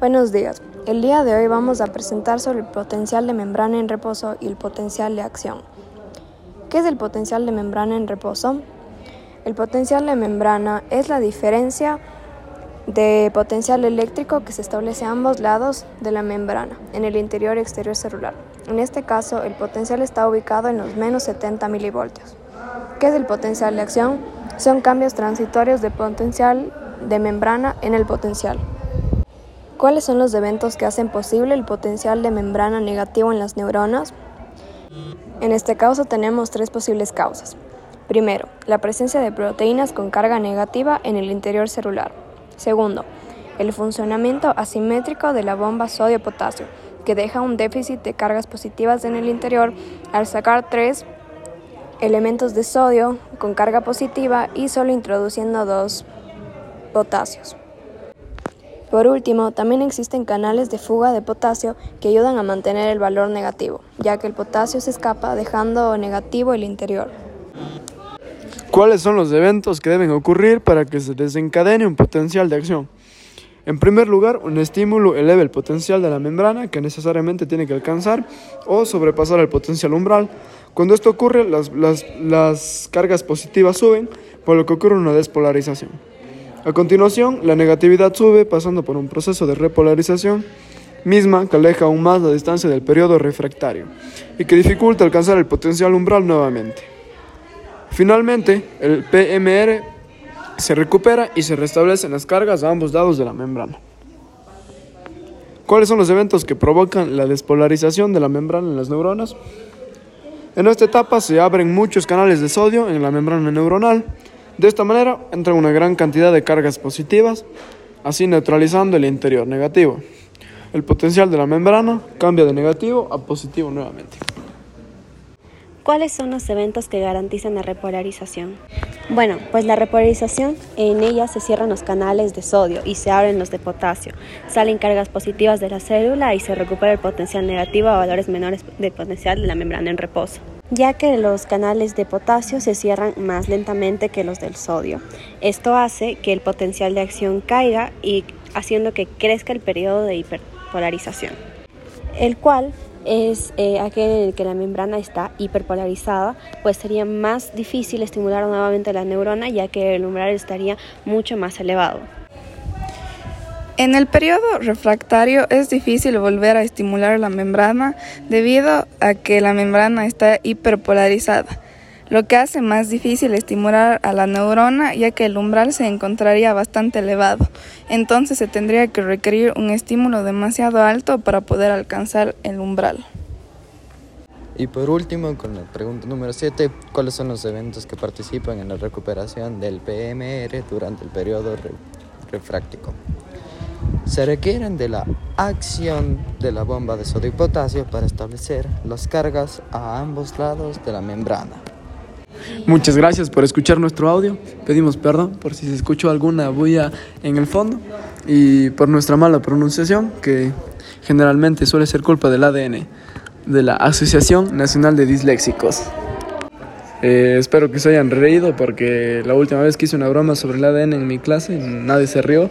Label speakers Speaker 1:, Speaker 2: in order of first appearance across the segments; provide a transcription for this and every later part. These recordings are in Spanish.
Speaker 1: Buenos días. El día de hoy vamos a presentar sobre el potencial de membrana en reposo y el potencial de acción. ¿Qué es el potencial de membrana en reposo? El potencial de membrana es la diferencia de potencial eléctrico que se establece a ambos lados de la membrana, en el interior y exterior celular. En este caso, el potencial está ubicado en los menos 70 milivoltios. ¿Qué es el potencial de acción? Son cambios transitorios de potencial de membrana en el potencial. ¿Cuáles son los eventos que hacen posible el potencial de membrana negativo en las neuronas? En este caso tenemos tres posibles causas. Primero, la presencia de proteínas con carga negativa en el interior celular. Segundo, el funcionamiento asimétrico de la bomba sodio-potasio, que deja un déficit de cargas positivas en el interior al sacar tres elementos de sodio con carga positiva y solo introduciendo dos potasios. Por último, también existen canales de fuga de potasio que ayudan a mantener el valor negativo, ya que el potasio se escapa dejando negativo el interior.
Speaker 2: ¿Cuáles son los eventos que deben ocurrir para que se desencadene un potencial de acción? En primer lugar, un estímulo eleva el potencial de la membrana que necesariamente tiene que alcanzar o sobrepasar el potencial umbral. Cuando esto ocurre, las, las cargas positivas suben, por lo que ocurre una despolarización. A continuación, la negatividad sube pasando por un proceso de repolarización misma que aleja aún más la distancia del periodo refractario y que dificulta alcanzar el potencial umbral nuevamente. Finalmente, el PMR se recupera y se restablecen las cargas a ambos lados de la membrana. ¿Cuáles son los eventos que provocan la despolarización de la membrana en las neuronas? En esta etapa se abren muchos canales de sodio en la membrana neuronal, de esta manera entra una gran cantidad de cargas positivas, así neutralizando el interior negativo. El potencial de la membrana cambia de negativo a positivo nuevamente.
Speaker 3: ¿Cuáles son los eventos que garantizan la repolarización? Bueno, pues la repolarización, en ella se cierran los canales de sodio y se abren los de potasio. Salen cargas positivas de la célula y se recupera el potencial negativo a valores menores de potencial de la membrana en reposo ya que los canales de potasio se cierran más lentamente que los del sodio. Esto hace que el potencial de acción caiga y haciendo que crezca el periodo de hiperpolarización, el cual es eh, aquel en el que la membrana está hiperpolarizada, pues sería más difícil estimular nuevamente la neurona ya que el umbral estaría mucho más elevado.
Speaker 4: En el periodo refractario es difícil volver a estimular la membrana debido a que la membrana está hiperpolarizada, lo que hace más difícil estimular a la neurona ya que el umbral se encontraría bastante elevado. Entonces se tendría que requerir un estímulo demasiado alto para poder alcanzar el umbral.
Speaker 5: Y por último, con la pregunta número 7, ¿cuáles son los eventos que participan en la recuperación del PMR durante el periodo refráctico? Se requieren de la acción de la bomba de sodio y potasio para establecer las cargas a ambos lados de la membrana.
Speaker 2: Muchas gracias por escuchar nuestro audio. Pedimos perdón por si se escuchó alguna bulla en el fondo y por nuestra mala pronunciación, que generalmente suele ser culpa del ADN, de la Asociación Nacional de Disléxicos. Eh, espero que se hayan reído porque la última vez que hice una broma sobre el ADN en mi clase nadie se rió.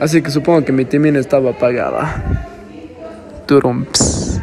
Speaker 2: Así que supongo que mi timina estaba apagada. Turumps.